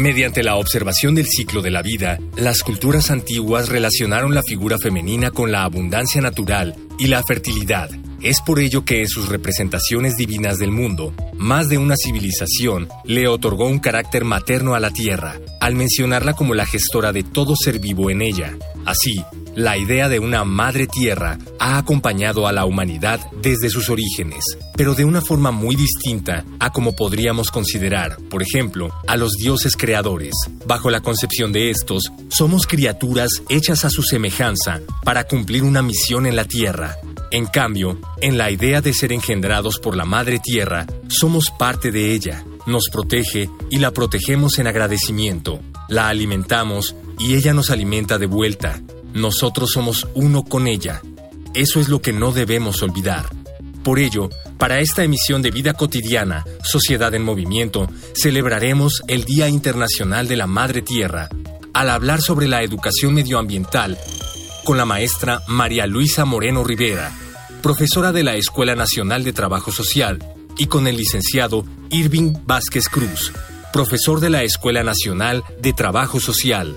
Mediante la observación del ciclo de la vida, las culturas antiguas relacionaron la figura femenina con la abundancia natural y la fertilidad. Es por ello que en sus representaciones divinas del mundo, más de una civilización le otorgó un carácter materno a la tierra, al mencionarla como la gestora de todo ser vivo en ella. Así, la idea de una madre tierra ha acompañado a la humanidad desde sus orígenes, pero de una forma muy distinta a como podríamos considerar, por ejemplo, a los dioses creadores. Bajo la concepción de estos, somos criaturas hechas a su semejanza para cumplir una misión en la tierra. En cambio, en la idea de ser engendrados por la madre tierra, somos parte de ella, nos protege y la protegemos en agradecimiento, la alimentamos y ella nos alimenta de vuelta. Nosotros somos uno con ella. Eso es lo que no debemos olvidar. Por ello, para esta emisión de Vida Cotidiana, Sociedad en Movimiento, celebraremos el Día Internacional de la Madre Tierra, al hablar sobre la educación medioambiental con la maestra María Luisa Moreno Rivera, profesora de la Escuela Nacional de Trabajo Social, y con el licenciado Irving Vázquez Cruz, profesor de la Escuela Nacional de Trabajo Social.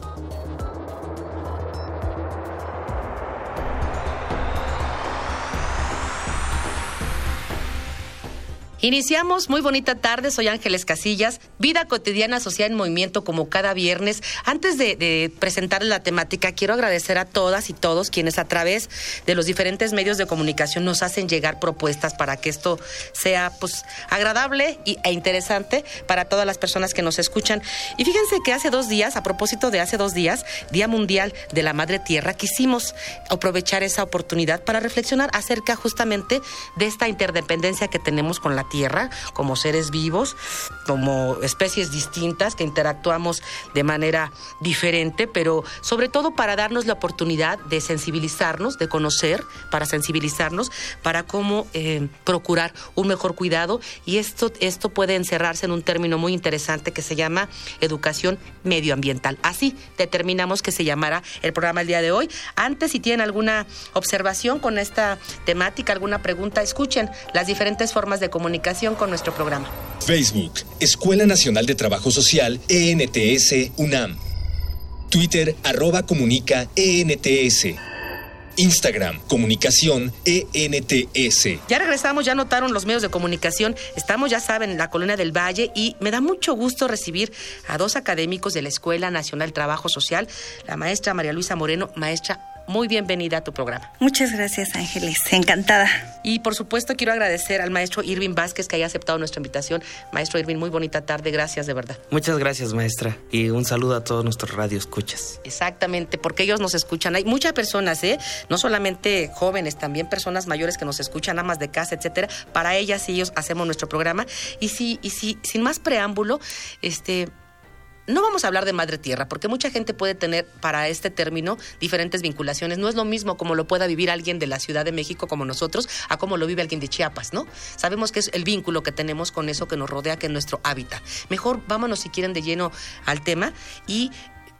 Iniciamos muy bonita tarde, soy Ángeles Casillas, vida cotidiana social en movimiento como cada viernes. Antes de, de presentarles la temática, quiero agradecer a todas y todos quienes a través de los diferentes medios de comunicación nos hacen llegar propuestas para que esto sea pues agradable y, e interesante para todas las personas que nos escuchan. Y fíjense que hace dos días, a propósito de hace dos días, Día Mundial de la Madre Tierra, quisimos aprovechar esa oportunidad para reflexionar acerca justamente de esta interdependencia que tenemos con la Tierra como seres vivos, como especies distintas que interactuamos de manera diferente, pero sobre todo para darnos la oportunidad de sensibilizarnos, de conocer, para sensibilizarnos, para cómo eh, procurar un mejor cuidado. Y esto, esto puede encerrarse en un término muy interesante que se llama educación medioambiental. Así determinamos que se llamará el programa el día de hoy. Antes, si tienen alguna observación con esta temática, alguna pregunta, escuchen las diferentes formas de comunicación con nuestro programa. Facebook, Escuela Nacional de Trabajo Social, ENTS, UNAM. Twitter, arroba comunica, ENTS. Instagram, comunicación ENTS. Ya regresamos, ya notaron los medios de comunicación. Estamos, ya saben, en la Colonia del Valle y me da mucho gusto recibir a dos académicos de la Escuela Nacional Trabajo Social, la maestra María Luisa Moreno, maestra muy bienvenida a tu programa. Muchas gracias, Ángeles. Encantada. Y por supuesto quiero agradecer al maestro Irving Vázquez que haya aceptado nuestra invitación. Maestro Irving, muy bonita tarde. Gracias, de verdad. Muchas gracias, maestra. Y un saludo a todos nuestros radioescuchas. Exactamente, porque ellos nos escuchan. Hay muchas personas, ¿eh? No solamente jóvenes, también personas mayores que nos escuchan, amas de casa, etcétera. Para ellas y ellos hacemos nuestro programa. Y sí, y sí, sin más preámbulo, este no vamos a hablar de madre tierra, porque mucha gente puede tener para este término diferentes vinculaciones. No es lo mismo como lo pueda vivir alguien de la Ciudad de México como nosotros, a como lo vive alguien de Chiapas, ¿no? Sabemos que es el vínculo que tenemos con eso que nos rodea, que es nuestro hábitat. Mejor vámonos si quieren de lleno al tema y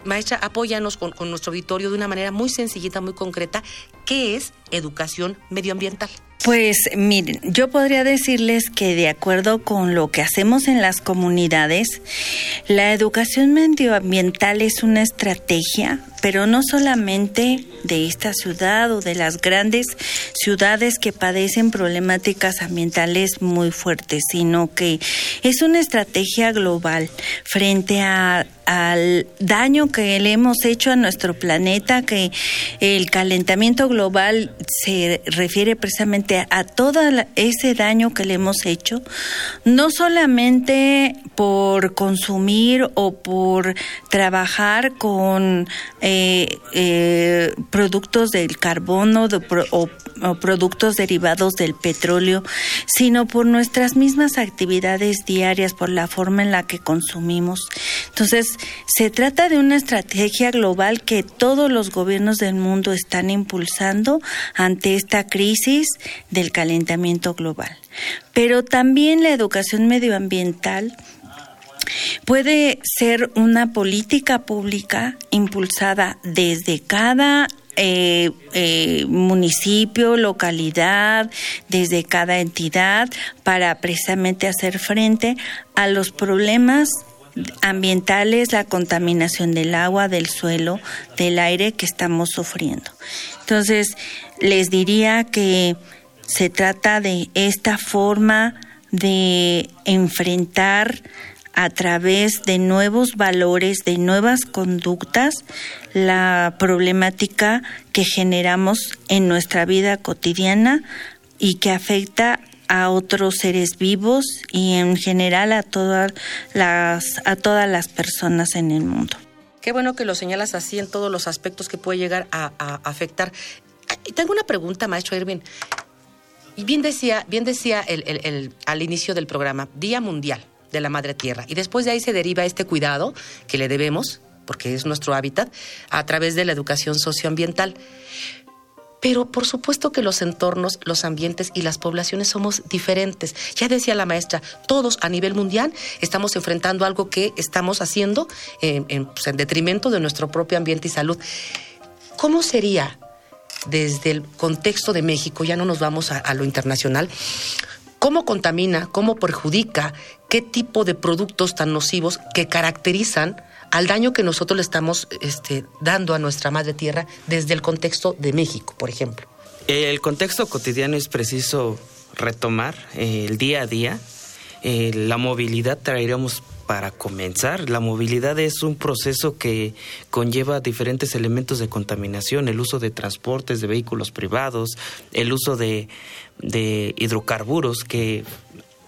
maestra, apóyanos con, con nuestro auditorio de una manera muy sencillita, muy concreta, ¿qué es educación medioambiental? Pues miren, yo podría decirles que de acuerdo con lo que hacemos en las comunidades, la educación medioambiental es una estrategia, pero no solamente de esta ciudad o de las grandes ciudades que padecen problemáticas ambientales muy fuertes, sino que es una estrategia global frente al daño que le hemos hecho a nuestro planeta, que el calentamiento global se refiere precisamente a todo ese daño que le hemos hecho, no solamente por consumir o por trabajar con eh, eh, productos del carbono o productos derivados del petróleo, sino por nuestras mismas actividades diarias, por la forma en la que consumimos. Entonces, se trata de una estrategia global que todos los gobiernos del mundo están impulsando ante esta crisis del calentamiento global. Pero también la educación medioambiental puede ser una política pública impulsada desde cada eh, eh, municipio, localidad, desde cada entidad, para precisamente hacer frente a los problemas ambientales, la contaminación del agua, del suelo, del aire que estamos sufriendo. Entonces, les diría que se trata de esta forma de enfrentar a través de nuevos valores, de nuevas conductas, la problemática que generamos en nuestra vida cotidiana y que afecta a otros seres vivos y en general a todas las a todas las personas en el mundo. Qué bueno que lo señalas así en todos los aspectos que puede llegar a, afectar. Tengo una pregunta, maestro Irving. Y bien decía, bien decía el, al inicio del programa, Día Mundial de la Madre Tierra. Y después de ahí se deriva este cuidado que le debemos, porque es nuestro hábitat, a través de la educación socioambiental. Pero por supuesto que los entornos, los ambientes y las poblaciones somos diferentes. Ya decía la maestra, todos a nivel mundial estamos enfrentando algo que estamos haciendo en, pues, en detrimento de nuestro propio ambiente y salud. ¿Cómo sería desde el contexto de México, ya no nos vamos a, lo internacional, cómo contamina, cómo perjudica, qué tipo de productos tan nocivos que caracterizan al daño que nosotros le estamos este, dando a nuestra madre tierra desde el contexto de México, por ejemplo. El contexto cotidiano es preciso retomar eh, el día a día. Eh, la movilidad traeríamos para comenzar, la movilidad es un proceso que conlleva diferentes elementos de contaminación, el uso de transportes de vehículos privados, el uso de, hidrocarburos que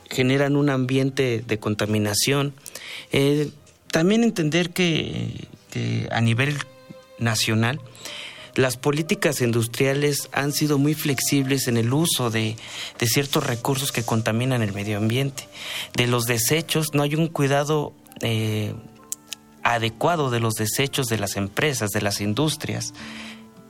generan un ambiente de contaminación. Eh, también entender que, a nivel nacional las políticas industriales han sido muy flexibles en el uso de, ciertos recursos que contaminan el medio ambiente. De los desechos no hay un cuidado eh, adecuado de los desechos de las empresas, de las industrias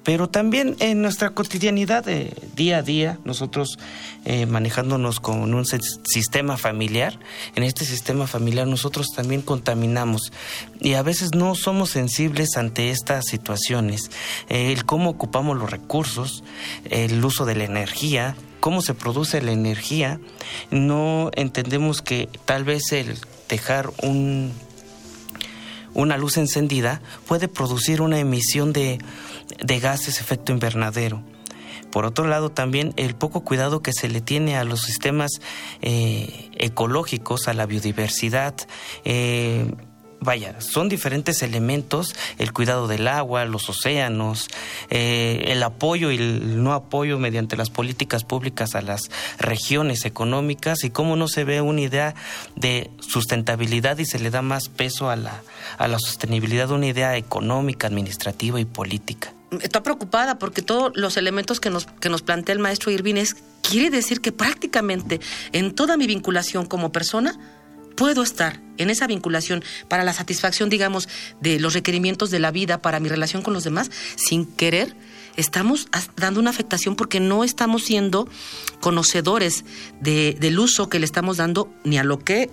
pero también en nuestra cotidianidad de día a día, nosotros eh, manejándonos con un sistema familiar, en este sistema familiar nosotros también contaminamos. Y a veces no somos sensibles ante estas situaciones, eh, el cómo ocupamos los recursos, el uso de la energía, cómo se produce la energía, no entendemos que tal vez el dejar un una luz encendida puede producir una emisión de, de gases efecto invernadero. Por otro lado, también el poco cuidado que se le tiene a los sistemas eh, ecológicos, a la biodiversidad, eh, vaya, son diferentes elementos, el cuidado del agua, los océanos, eh, el apoyo y el no apoyo mediante las políticas públicas a las regiones económicas y cómo no se ve una idea de sustentabilidad y se le da más peso a la, a la sostenibilidad, una idea económica, administrativa y política. Estoy preocupada porque todos los elementos que nos, que nos plantea el maestro Irving es, quiere decir que prácticamente en toda mi vinculación como persona, puedo estar en esa vinculación para la satisfacción, digamos, de los requerimientos de la vida, para mi relación con los demás, sin querer, estamos dando una afectación porque no estamos siendo conocedores del uso que le estamos dando ni a lo que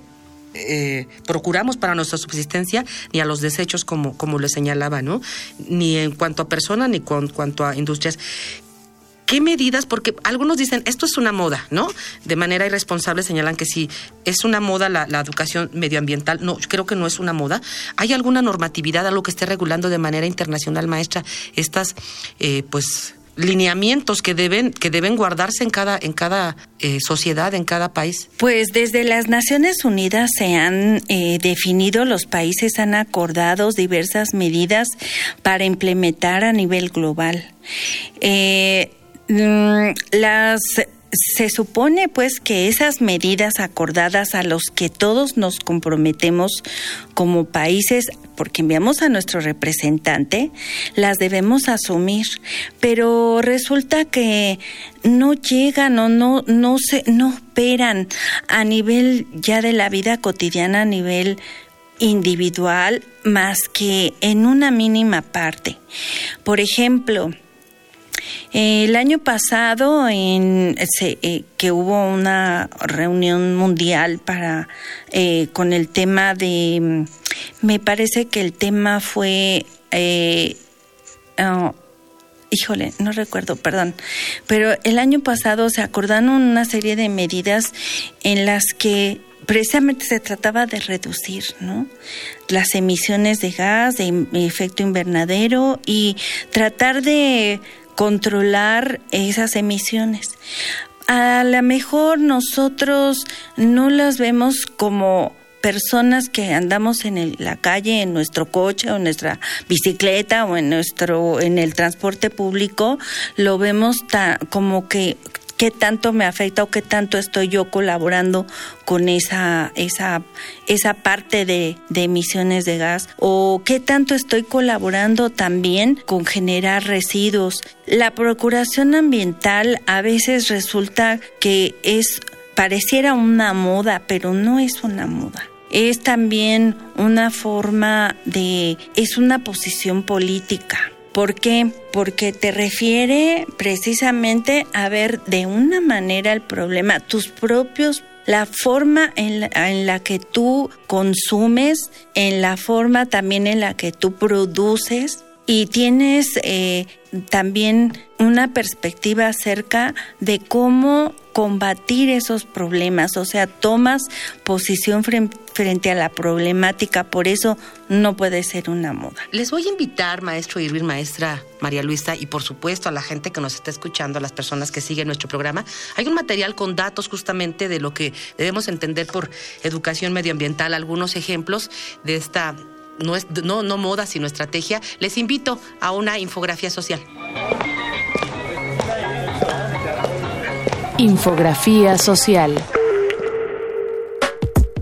eh, procuramos para nuestra subsistencia ni a los desechos como, como le señalaba, ¿no? Ni en cuanto a personas ni con cuanto a industrias. ¿Qué medidas? Porque algunos dicen, esto es una moda, ¿no? De manera irresponsable señalan que si es una moda la, educación medioambiental. No, creo que no es una moda. ¿Hay alguna normatividad, algo que esté regulando de manera internacional, maestra, estas, eh, pues, lineamientos que deben que deben guardarse en cada en cada eh, sociedad en cada país pues desde las Naciones Unidas se han eh, definido los países han acordado diversas medidas para implementar a nivel global. Eh, Mm, las se supone pues que esas medidas acordadas a los que todos nos comprometemos como países, porque enviamos a nuestro representante, las debemos asumir, pero resulta que no llegan o no no se no operan a nivel ya de la vida cotidiana a nivel individual más que en una mínima parte. Por ejemplo, el año pasado, en, eh, que hubo una reunión mundial para eh, con el tema de, mm, me parece que el tema fue, eh, oh, híjole, no recuerdo, perdón, pero el año pasado se acordaron una serie de medidas en las que precisamente se trataba de reducir ¿no? las emisiones de gas, de efecto invernadero y tratar de controlar esas emisiones. A lo mejor nosotros no las vemos como personas que andamos en la calle, en nuestro coche o en nuestra bicicleta o en nuestro en el transporte público, lo vemos como que qué tanto me afecta o qué tanto estoy yo colaborando con esa, esa, esa parte de, de emisiones de gas o qué tanto estoy colaborando también con generar residuos. La procuración ambiental a veces resulta que es pareciera una moda, pero no es una moda es también una forma de, es una posición política. ¿Por qué? Porque te refiere precisamente a ver de una manera el problema, tus propios la forma en la, que tú consumes, en la forma también en la que tú produces y tienes eh, también una perspectiva acerca de cómo combatir esos problemas, o sea, tomas posición frente a la problemática, por eso no puede ser una moda. Les voy a invitar, maestro Irving, maestra María Luisa, y por supuesto a la gente que nos está escuchando, a las personas que siguen nuestro programa, hay un material con datos justamente de lo que debemos entender por educación medioambiental, algunos ejemplos de esta no, no, no moda, sino estrategia, les invito a una infografía social. Infografía social.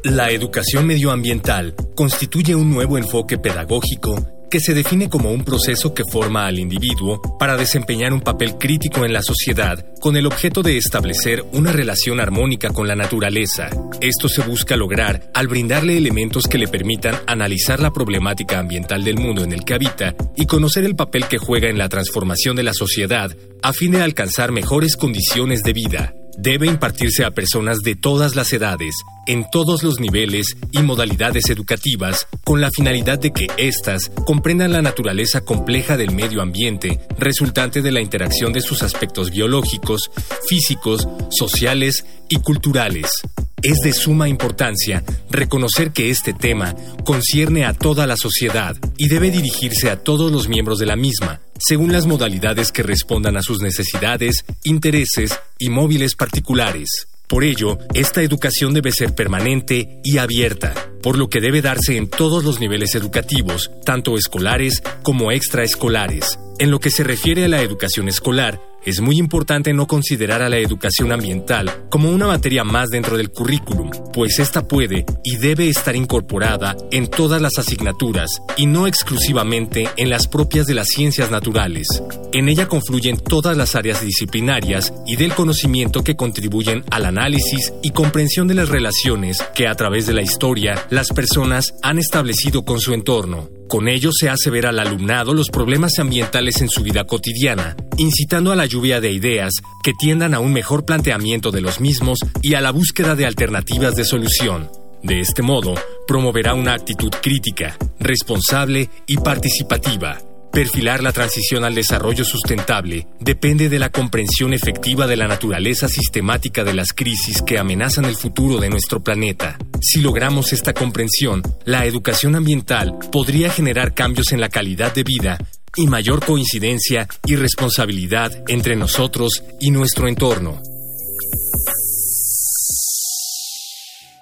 La educación medioambiental constituye un nuevo enfoque pedagógico que se define como un proceso que forma al individuo para desempeñar un papel crítico en la sociedad con el objeto de establecer una relación armónica con la naturaleza. Esto se busca lograr al brindarle elementos que le permitan analizar la problemática ambiental del mundo en el que habita y conocer el papel que juega en la transformación de la sociedad a fin de alcanzar mejores condiciones de vida debe impartirse a personas de todas las edades, en todos los niveles y modalidades educativas, con la finalidad de que éstas comprendan la naturaleza compleja del medio ambiente, resultante de la interacción de sus aspectos biológicos, físicos, sociales y culturales. Es de suma importancia reconocer que este tema concierne a toda la sociedad y debe dirigirse a todos los miembros de la misma, según las modalidades que respondan a sus necesidades, intereses y móviles particulares. Por ello, esta educación debe ser permanente y abierta, por lo que debe darse en todos los niveles educativos, tanto escolares como extraescolares. En lo que se refiere a la educación escolar, es muy importante no considerar a la educación ambiental como una materia más dentro del currículum, pues esta puede y debe estar incorporada en todas las asignaturas y no exclusivamente en las propias de las ciencias naturales. En ella confluyen todas las áreas disciplinarias y del conocimiento que contribuyen al análisis y comprensión de las relaciones que a través de la historia las personas han establecido con su entorno. Con ello se hace ver al alumnado los problemas ambientales en su vida cotidiana, incitando a la lluvia de ideas que tiendan a un mejor planteamiento de los mismos y a la búsqueda de alternativas de solución. De este modo, promoverá una actitud crítica, responsable y participativa, Perfilar la transición al desarrollo sustentable depende de la comprensión efectiva de la naturaleza sistemática de las crisis que amenazan el futuro de nuestro planeta. Si logramos esta comprensión, la educación ambiental podría generar cambios en la calidad de vida y mayor coincidencia y responsabilidad entre nosotros y nuestro entorno.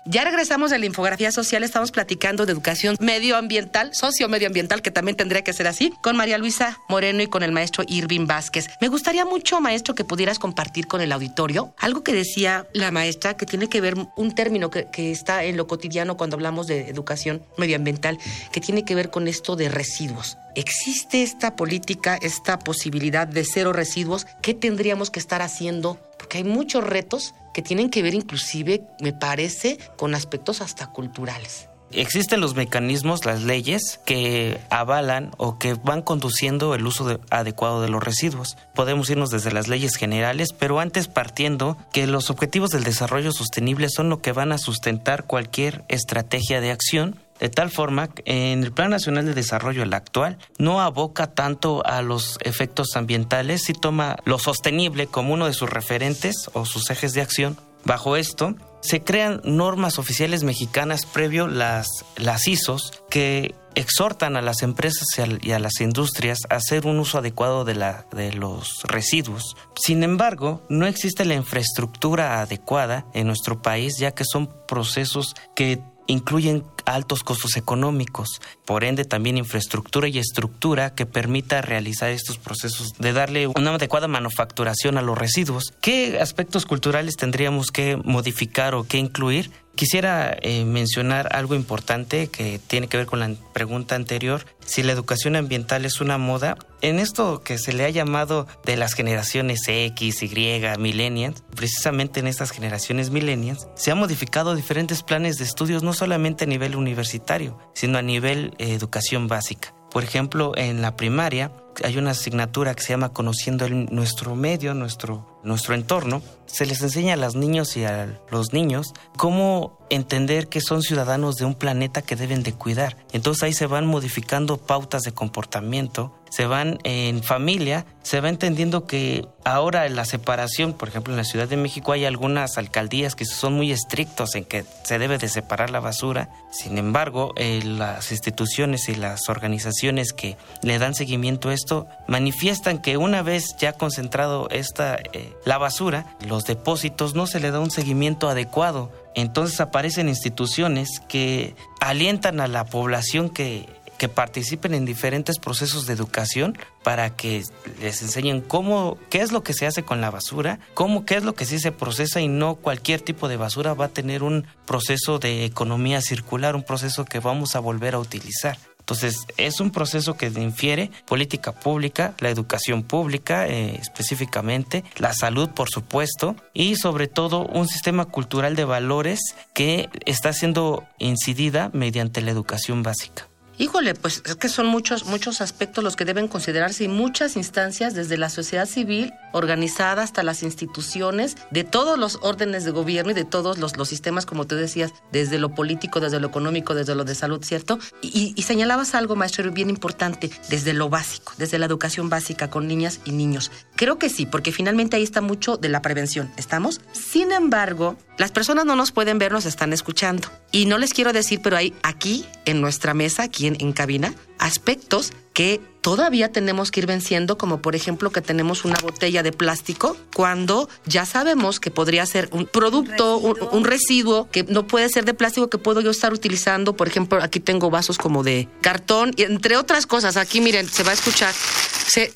Ya regresamos de la infografía social, estamos platicando de educación medioambiental, socio-medioambiental, que también tendría que ser así, con María Luisa Moreno y con el maestro Irving Vázquez. Me gustaría mucho, maestro, que pudieras compartir con el auditorio algo que decía la maestra, que tiene que ver un término que, que está en lo cotidiano cuando hablamos de educación medioambiental, que tiene que ver con esto de residuos. ¿Existe esta política, esta posibilidad de cero residuos? ¿Qué tendríamos que estar haciendo? Porque hay muchos retos que tienen que ver inclusive, me parece, con aspectos hasta culturales. Existen los mecanismos, las leyes que avalan o que van conduciendo el uso adecuado de los residuos. Podemos irnos desde las leyes generales, pero antes partiendo que los objetivos del desarrollo sostenible son lo que van a sustentar cualquier estrategia de acción de tal forma, en el Plan Nacional de Desarrollo, el actual, no aboca tanto a los efectos ambientales y toma lo sostenible como uno de sus referentes o sus ejes de acción. Bajo esto, se crean normas oficiales mexicanas previo las, las ISOs que exhortan a las empresas y a, las industrias a hacer un uso adecuado de, la, de los residuos. Sin embargo, no existe la infraestructura adecuada en nuestro país, ya que son procesos que incluyen altos costos económicos, por ende también infraestructura y estructura que permita realizar estos procesos de darle una adecuada manufacturación a los residuos. ¿Qué aspectos culturales tendríamos que modificar o que incluir? Quisiera eh, mencionar algo importante que tiene que ver con la pregunta anterior, si la educación ambiental es una moda. En esto que se le ha llamado de las generaciones X, Y, millennials, precisamente en estas generaciones millennials, se han modificado diferentes planes de estudios no solamente a nivel universitario, sino a nivel eh, educación básica. Por ejemplo, en la primaria hay una asignatura que se llama Conociendo nuestro medio, nuestro, nuestro entorno. Se les enseña a los niños y a los niños cómo entender que son ciudadanos de un planeta que deben de cuidar. Entonces ahí se van modificando pautas de comportamiento, se van en familia, se va entendiendo que ahora en la separación, por ejemplo en la Ciudad de México hay algunas alcaldías que son muy estrictos en que se debe de separar la basura. Sin embargo, eh, las instituciones y las organizaciones que le dan seguimiento a esto manifiestan que una vez ya concentrado esta eh, la basura, los depósitos no se le da un seguimiento adecuado entonces aparecen instituciones que alientan a la población que, que participen en diferentes procesos de educación para que les enseñen cómo, qué es lo que se hace con la basura, cómo, qué es lo que sí se procesa y no cualquier tipo de basura va a tener un proceso de economía circular, un proceso que vamos a volver a utilizar. Entonces, es un proceso que infiere política pública, la educación pública eh, específicamente, la salud, por supuesto, y sobre todo un sistema cultural de valores que está siendo incidida mediante la educación básica. Híjole, pues es que son muchos, muchos aspectos los que deben considerarse y muchas instancias, desde la sociedad civil organizada hasta las instituciones, de todos los órdenes de gobierno y de todos los, los sistemas, como tú decías, desde lo político, desde lo económico, desde lo de salud, ¿cierto? Y, y señalabas algo, maestro, bien importante, desde lo básico, desde la educación básica con niñas y niños. Creo que sí, porque finalmente ahí está mucho de la prevención, ¿estamos? Sin embargo, las personas no nos pueden ver, nos están escuchando. Y no les quiero decir, pero hay aquí en nuestra mesa, aquí en, cabina, aspectos que todavía tenemos que ir venciendo, como por ejemplo que tenemos una botella de plástico, cuando ya sabemos que podría ser un producto, un residuo. que no puede ser de plástico que puedo yo estar utilizando. Por ejemplo, aquí tengo vasos como de cartón, y entre otras cosas. Aquí miren, se va a escuchar.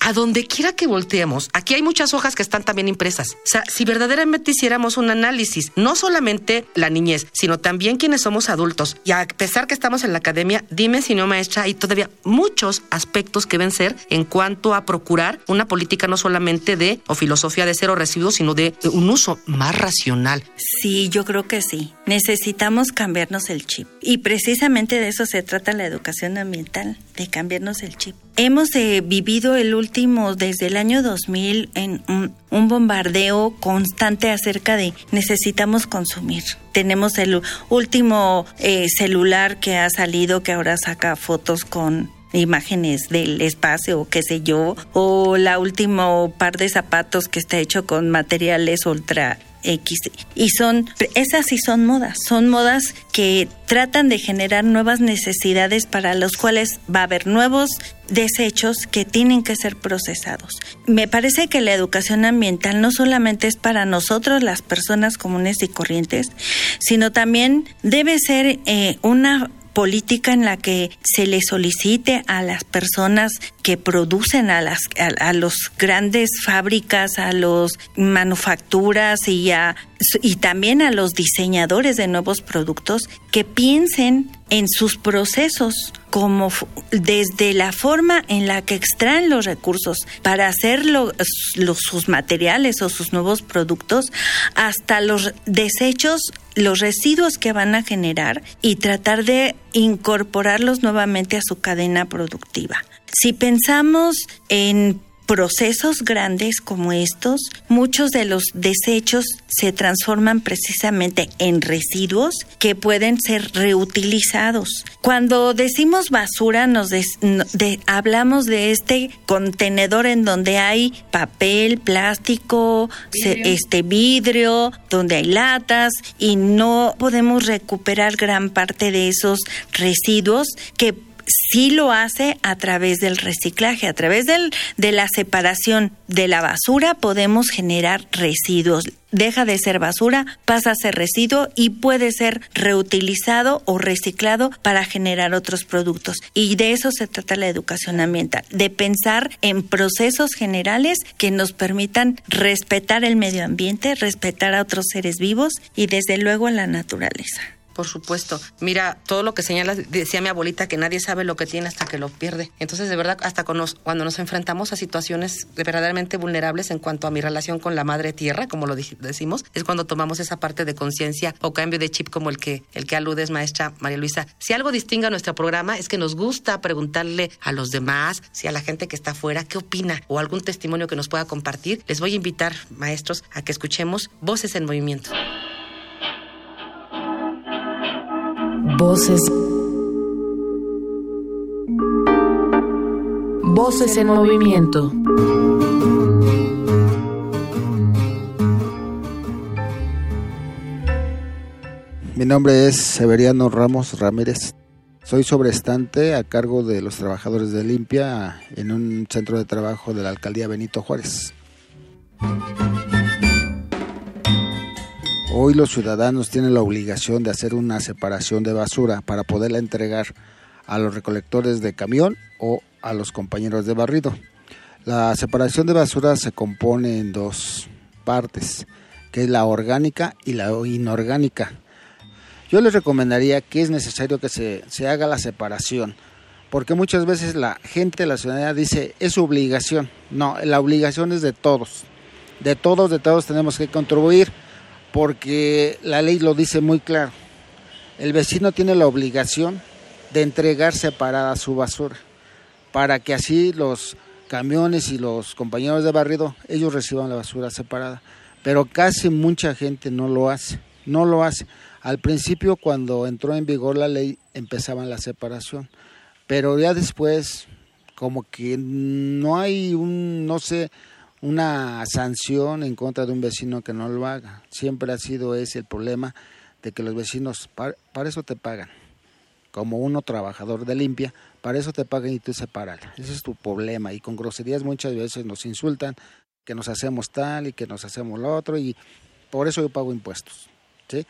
a donde quiera que volteemos, aquí hay muchas hojas que están también impresas. O sea, si verdaderamente hiciéramos un análisis, no solamente la niñez, sino también quienes somos adultos, y a pesar que estamos en la academia, dime si no, maestra, hay todavía muchos aspectos que deben ser en cuanto a procurar una política no solamente de o filosofía de cero residuos, sino de un uso más racional. Sí, yo creo que sí. Necesitamos cambiarnos el chip. Y precisamente de eso se trata la educación ambiental, de cambiarnos el chip. Hemos eh, vivido el último, desde el año 2000, en un, bombardeo constante acerca de necesitamos consumir. Tenemos el último eh, celular que ha salido que ahora saca fotos con imágenes del espacio o qué sé yo, o la último par de zapatos que está hecho con materiales ultra X. Y son, esas sí son modas, son modas que tratan de generar nuevas necesidades para los cuales va a haber nuevos desechos que tienen que ser procesados. Me parece que la educación ambiental no solamente es para nosotros, las personas comunes y corrientes, sino también debe ser eh, una política en la que se le solicite a las personas que producen a las a, los grandes fábricas, a los manufacturas y a y también a los diseñadores de nuevos productos que piensen en sus procesos como desde la forma en la que extraen los recursos para hacer sus materiales o sus nuevos productos hasta los desechos los residuos que van a generar y tratar de incorporarlos nuevamente a su cadena productiva. Si pensamos en procesos grandes como estos, muchos de los desechos se transforman precisamente en residuos que pueden ser reutilizados. Cuando decimos basura, nos hablamos de este contenedor en donde hay papel, plástico, este vidrio, donde hay latas y no podemos recuperar gran parte de esos residuos que sí lo hace a través del reciclaje, a través del, de la separación de la basura podemos generar residuos. Deja de ser basura, pasa a ser residuo y puede ser reutilizado o reciclado para generar otros productos. Y de eso se trata la educación ambiental, de pensar en procesos generales que nos permitan respetar el medio ambiente, respetar a otros seres vivos y desde luego a la naturaleza. Por supuesto. Mira, todo lo que señalas, decía mi abuelita que nadie sabe lo que tiene hasta que lo pierde. Entonces, de verdad, hasta cuando nos enfrentamos a situaciones verdaderamente vulnerables en cuanto a mi relación con la madre tierra, como lo decimos, es cuando tomamos esa parte de conciencia o cambio de chip como el que, el que aludes, maestra María Luisa. Si algo distingue a nuestro programa es que nos gusta preguntarle a los demás, si a la gente que está afuera, qué opina o algún testimonio que nos pueda compartir. Les voy a invitar, maestros, a que escuchemos Voces en Movimiento. Voces. Voces en movimiento. Mi nombre es Severiano Ramos Ramírez. Soy sobrestante a cargo de los trabajadores de limpia en un centro de trabajo de la alcaldía Benito Juárez. Hoy los ciudadanos tienen la obligación de hacer una separación de basura para poderla entregar a los recolectores de camión o a los compañeros de barrido. La separación de basura se compone en dos partes, que es la orgánica y la inorgánica. Yo les recomendaría que es necesario que se, se haga la separación, porque muchas veces la gente la ciudadanía dice es obligación. No, la obligación es de todos. De todos, de todos tenemos que contribuir porque la ley lo dice muy claro. El vecino tiene la obligación de entregar separada su basura para que así los camiones y los compañeros de barrido ellos reciban la basura separada. Pero casi mucha gente no lo hace, no lo hace. Al principio cuando entró en vigor la ley empezaban la separación, pero ya después como que no hay un, no sé, una sanción en contra de un vecino que no lo haga. Siempre ha sido ese el problema de que los vecinos, para, eso te pagan. Como uno trabajador de limpia, para eso te pagan y tú separas. Ese es tu problema. Y con groserías muchas veces nos insultan que nos hacemos tal y que nos hacemos lo otro y por eso yo pago impuestos. ¿sí?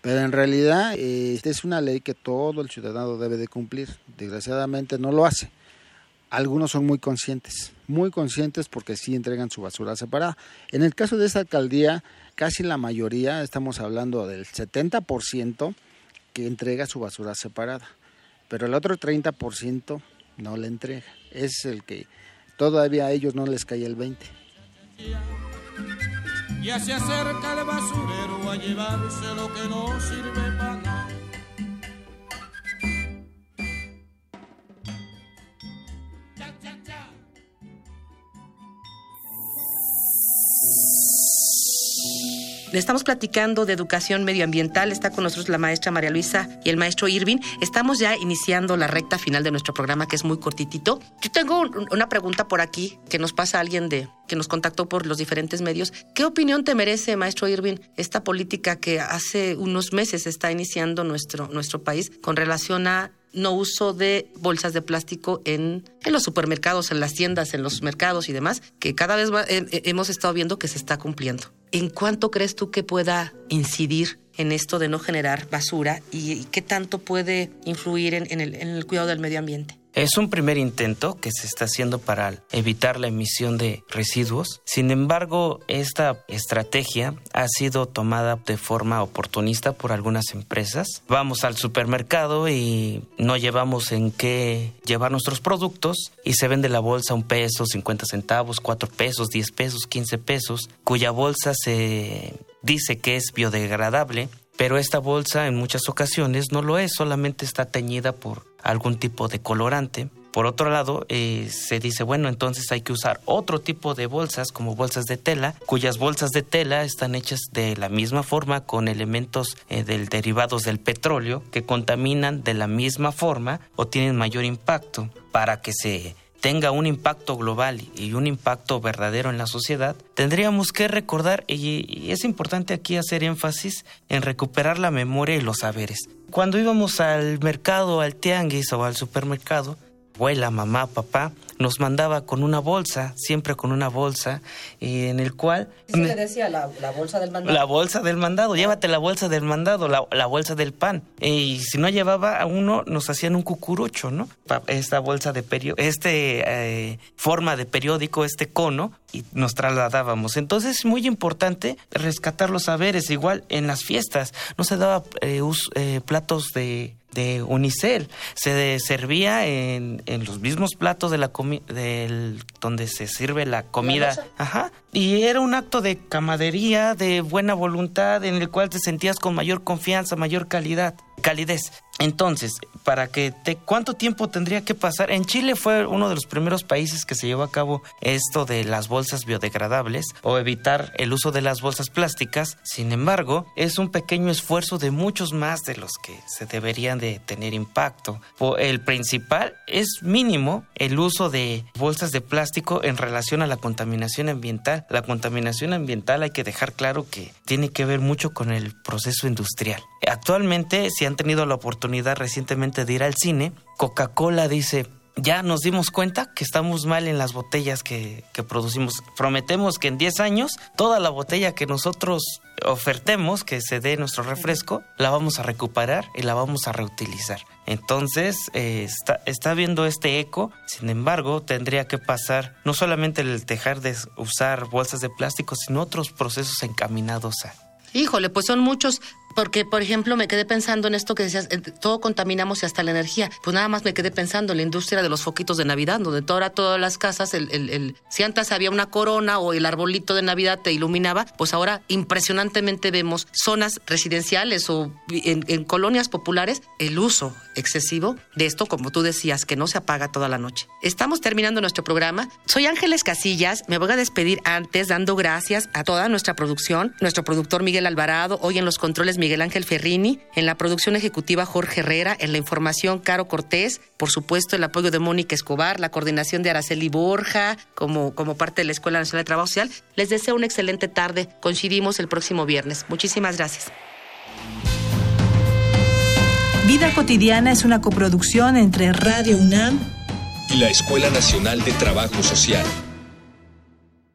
Pero en realidad eh, es una ley que todo el ciudadano debe de cumplir. Desgraciadamente no lo hace. Algunos son muy conscientes, muy conscientes porque sí entregan su basura separada. En el caso de esta alcaldía, casi la mayoría, estamos hablando del 70% que entrega su basura separada, pero el otro 30% no le entrega. Es el que todavía a ellos no les cae el 20%. Ya se acerca el basurero a llevarse lo que no sirve Estamos platicando de educación medioambiental. Está con nosotros la maestra María Luisa y el maestro Irving. Estamos ya iniciando la recta final de nuestro programa, que es muy cortitito. Yo tengo una pregunta por aquí que nos pasa alguien de que nos contactó por los diferentes medios. ¿Qué opinión te merece, maestro Irving, esta política que hace unos meses está iniciando nuestro, nuestro país con relación a no uso de bolsas de plástico en, en, los supermercados, en las tiendas, en los mercados y demás, que cada vez eh, hemos estado viendo que se está cumpliendo. ¿En cuánto crees tú que pueda incidir en esto de no generar basura y, qué tanto puede influir en el cuidado del medio ambiente? Es un primer intento que se está haciendo para evitar la emisión de residuos. Sin embargo, esta estrategia ha sido tomada de forma oportunista por algunas empresas. Vamos al supermercado y no llevamos en qué llevar nuestros productos y se vende la bolsa un peso, 50 centavos, 4 pesos, 10 pesos, 15 pesos, cuya bolsa se dice que es biodegradable pero esta bolsa en muchas ocasiones no lo es, solamente está teñida por algún tipo de colorante. Por otro lado, eh, se dice, bueno, entonces hay que usar otro tipo de bolsas, como bolsas de tela, cuyas bolsas de tela están hechas de la misma forma con elementos eh, derivados del petróleo que contaminan de la misma forma o tienen mayor impacto para que se tenga un impacto global y un impacto verdadero en la sociedad, tendríamos que recordar, y, es importante aquí hacer énfasis en recuperar la memoria y los saberes. Cuando íbamos al mercado, al tianguis o al supermercado, abuela, mamá, papá, nos mandaba con una bolsa, siempre con una bolsa, en el cual... ¿Qué se le decía? La, bolsa del mandado. La bolsa del mandado, llévate la bolsa del mandado, la, bolsa del pan. Y si no llevaba a uno, nos hacían un cucurucho, ¿no? Esta bolsa de periódico, este eh, forma de periódico, este cono, y nos trasladábamos. Entonces es muy importante rescatar los saberes. Igual en las fiestas no se daba eh, eh, platos de de unicel. Se servía en, en, los mismos platos de la del donde se sirve la comida. Ajá. Y era un acto de camadería, de buena voluntad, en el cual te sentías con mayor confianza, mayor calidad, calidez. Entonces, para que ¿cuánto tiempo tendría que pasar? En Chile fue uno de los primeros países que se llevó a cabo esto de las bolsas biodegradables o evitar el uso de las bolsas plásticas. Sin embargo, es un pequeño esfuerzo de muchos más de los que se deberían de tener impacto. El principal es mínimo el uso de bolsas de plástico en relación a la contaminación ambiental. La contaminación ambiental hay que dejar claro que tiene que ver mucho con el proceso industrial. Actualmente, si han tenido la oportunidad recientemente de ir al cine, Coca-Cola dice, ya nos dimos cuenta que estamos mal en las botellas que, producimos. Prometemos que en 10 años toda la botella que nosotros ofertemos, que se dé nuestro refresco, la vamos a recuperar y la vamos a reutilizar. Entonces, eh, está, está viendo este eco, sin embargo, tendría que pasar no solamente el dejar de usar bolsas de plástico, sino otros procesos encaminados a... Híjole, pues son muchos. Porque, por ejemplo, me quedé pensando en esto que decías, eh, todo contaminamos y hasta la energía. Pues nada más me quedé pensando en la industria de los foquitos de Navidad, donde ahora todas las casas, el, el, si antes había una corona o el arbolito de Navidad te iluminaba, pues ahora impresionantemente vemos zonas residenciales o en, en colonias populares el uso excesivo de esto, como tú decías, que no se apaga toda la noche. Estamos terminando nuestro programa. Soy Ángeles Casillas. Me voy a despedir antes dando gracias a toda nuestra producción, nuestro productor Miguel Alvarado, hoy en los controles Miguel Ángel Ferrini, en la producción ejecutiva Jorge Herrera, en la información Caro Cortés, por supuesto el apoyo de Mónica Escobar, la coordinación de Araceli Borja, como, como parte de la Escuela Nacional de Trabajo Social. Les deseo una excelente tarde. Coincidimos el próximo viernes. Muchísimas gracias. Vida cotidiana es una coproducción entre Radio UNAM y la Escuela Nacional de Trabajo Social.